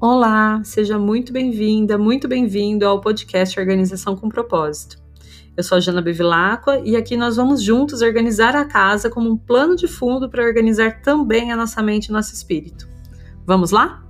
Olá, seja muito bem-vinda, muito bem-vindo ao podcast Organização com Propósito. Eu sou a Jana Bevilacqua e aqui nós vamos juntos organizar a casa como um plano de fundo para organizar também a nossa mente e nosso espírito. Vamos lá?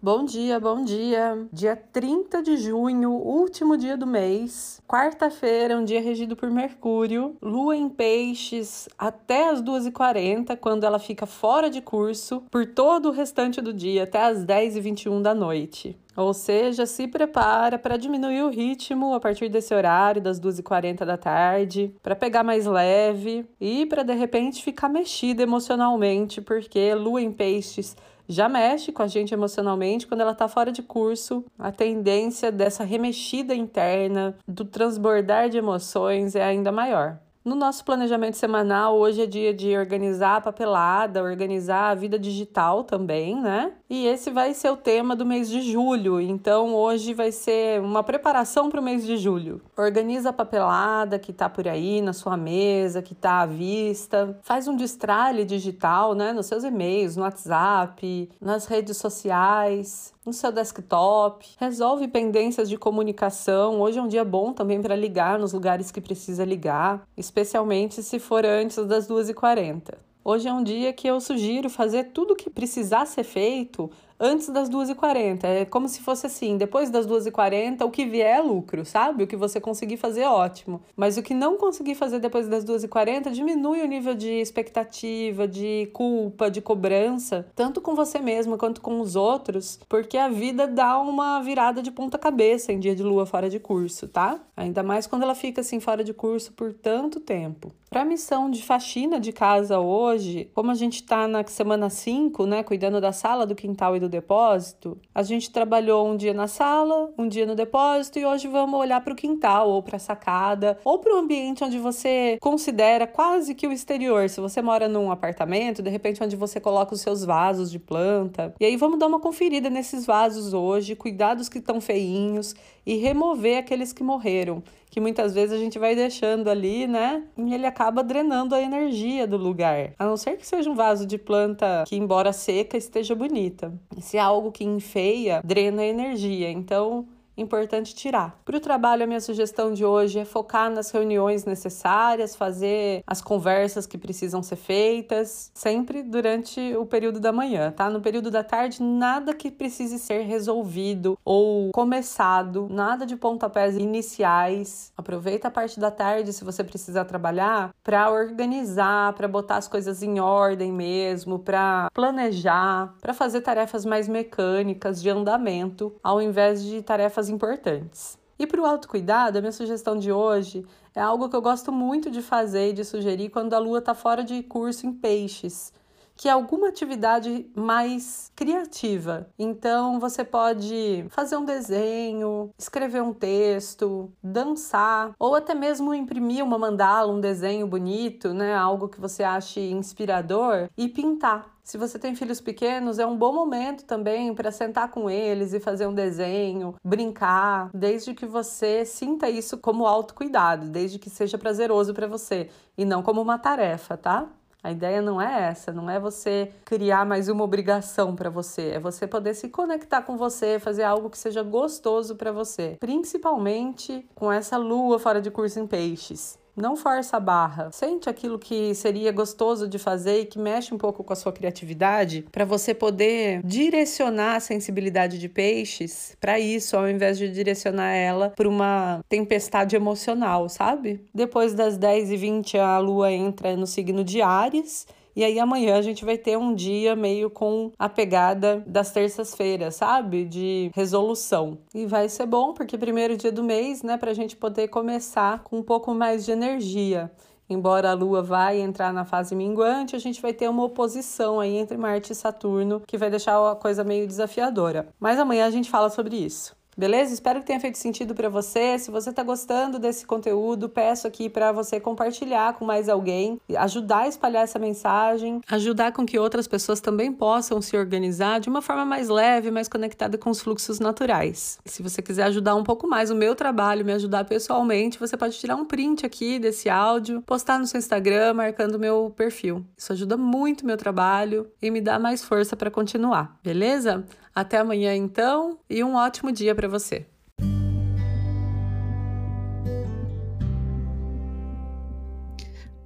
Bom dia, bom dia. Dia 30 de junho, último dia do mês, quarta-feira, um dia regido por Mercúrio, lua em peixes até as 2h40, quando ela fica fora de curso, por todo o restante do dia, até as 10h21 da noite. Ou seja, se prepara para diminuir o ritmo a partir desse horário, das 2h40 da tarde, para pegar mais leve e para de repente ficar mexida emocionalmente, porque lua em peixes já mexe com a gente emocionalmente quando ela está fora de curso. A tendência dessa remexida interna, do transbordar de emoções é ainda maior. No nosso planejamento semanal, hoje é dia de organizar a papelada, organizar a vida digital também, né? E esse vai ser o tema do mês de julho. Então, hoje vai ser uma preparação para o mês de julho. Organiza a papelada que tá por aí na sua mesa, que tá à vista. Faz um destralhe digital, né? Nos seus e-mails, no WhatsApp, nas redes sociais no seu desktop, resolve pendências de comunicação. Hoje é um dia bom também para ligar nos lugares que precisa ligar, especialmente se for antes das 2h40. Hoje é um dia que eu sugiro fazer tudo o que precisar ser feito antes das 2h40. É como se fosse assim, depois das 2h40, o que vier é lucro, sabe? O que você conseguir fazer ótimo. Mas o que não conseguir fazer depois das 2h40 diminui o nível de expectativa, de culpa, de cobrança, tanto com você mesmo quanto com os outros, porque a vida dá uma virada de ponta cabeça em dia de lua fora de curso, tá? Ainda mais quando ela fica assim fora de curso por tanto tempo. Para a missão de faxina de casa hoje, como a gente está na semana 5, né, cuidando da sala, do quintal e do depósito, a gente trabalhou um dia na sala, um dia no depósito e hoje vamos olhar para o quintal ou para a sacada ou para o ambiente onde você considera quase que o exterior. Se você mora num apartamento, de repente onde você coloca os seus vasos de planta. E aí vamos dar uma conferida nesses vasos hoje, cuidar dos que estão feinhos e remover aqueles que morreram que muitas vezes a gente vai deixando ali, né? E ele acaba drenando a energia do lugar. A não ser que seja um vaso de planta que, embora seca, esteja bonita. Se é algo que enfeia, drena a energia. Então, importante tirar. Para o trabalho, a minha sugestão de hoje é focar nas reuniões necessárias, fazer as conversas que precisam ser feitas, sempre durante o período da manhã, tá? No período da tarde, nada que precise ser resolvido ou começado, nada de pontapés iniciais. Aproveita a parte da tarde, se você precisar trabalhar, para organizar, para botar as coisas em ordem mesmo, para planejar, para fazer tarefas mais mecânicas de andamento, ao invés de tarefas importantes. E para o autocuidado, a minha sugestão de hoje é algo que eu gosto muito de fazer e de sugerir quando a lua está fora de curso em peixes, que é alguma atividade mais criativa. Então você pode fazer um desenho, escrever um texto, dançar, ou até mesmo imprimir uma mandala, um desenho bonito, né? Algo que você ache inspirador e pintar. Se você tem filhos pequenos, é um bom momento também para sentar com eles e fazer um desenho, brincar, desde que você sinta isso como autocuidado, desde que seja prazeroso para você e não como uma tarefa, tá? A ideia não é essa, não é você criar mais uma obrigação para você, é você poder se conectar com você, fazer algo que seja gostoso para você, principalmente com essa lua fora de curso em peixes. Não força a barra. Sente aquilo que seria gostoso de fazer e que mexe um pouco com a sua criatividade para você poder direcionar a sensibilidade de peixes para isso, ao invés de direcionar ela para uma tempestade emocional, sabe? Depois das 10h20 a lua entra no signo de Ares e aí amanhã a gente vai ter um dia meio com a pegada das terças-feiras, sabe? De resolução. E vai ser bom, porque primeiro dia do mês, né, pra gente poder começar com um pouco mais de energia. Embora a Lua vai entrar na fase minguante, a gente vai ter uma oposição aí entre Marte e Saturno, que vai deixar a coisa meio desafiadora. Mas amanhã a gente fala sobre isso. Beleza? Espero que tenha feito sentido para você. Se você está gostando desse conteúdo, peço aqui para você compartilhar com mais alguém, ajudar a espalhar essa mensagem, ajudar com que outras pessoas também possam se organizar de uma forma mais leve, mais conectada com os fluxos naturais. Se você quiser ajudar um pouco mais o meu trabalho, me ajudar pessoalmente, você pode tirar um print aqui desse áudio, postar no seu Instagram, marcando meu perfil. Isso ajuda muito o meu trabalho e me dá mais força para continuar, beleza? Até amanhã então e um ótimo dia para você.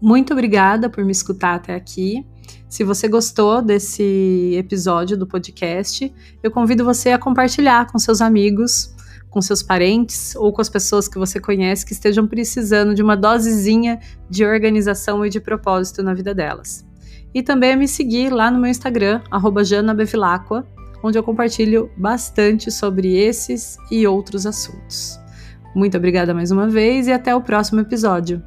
Muito obrigada por me escutar até aqui. Se você gostou desse episódio do podcast, eu convido você a compartilhar com seus amigos, com seus parentes ou com as pessoas que você conhece que estejam precisando de uma dosezinha de organização e de propósito na vida delas. E também a me seguir lá no meu Instagram, janabevilacqua, onde eu compartilho bastante sobre esses e outros assuntos. Muito obrigada mais uma vez e até o próximo episódio.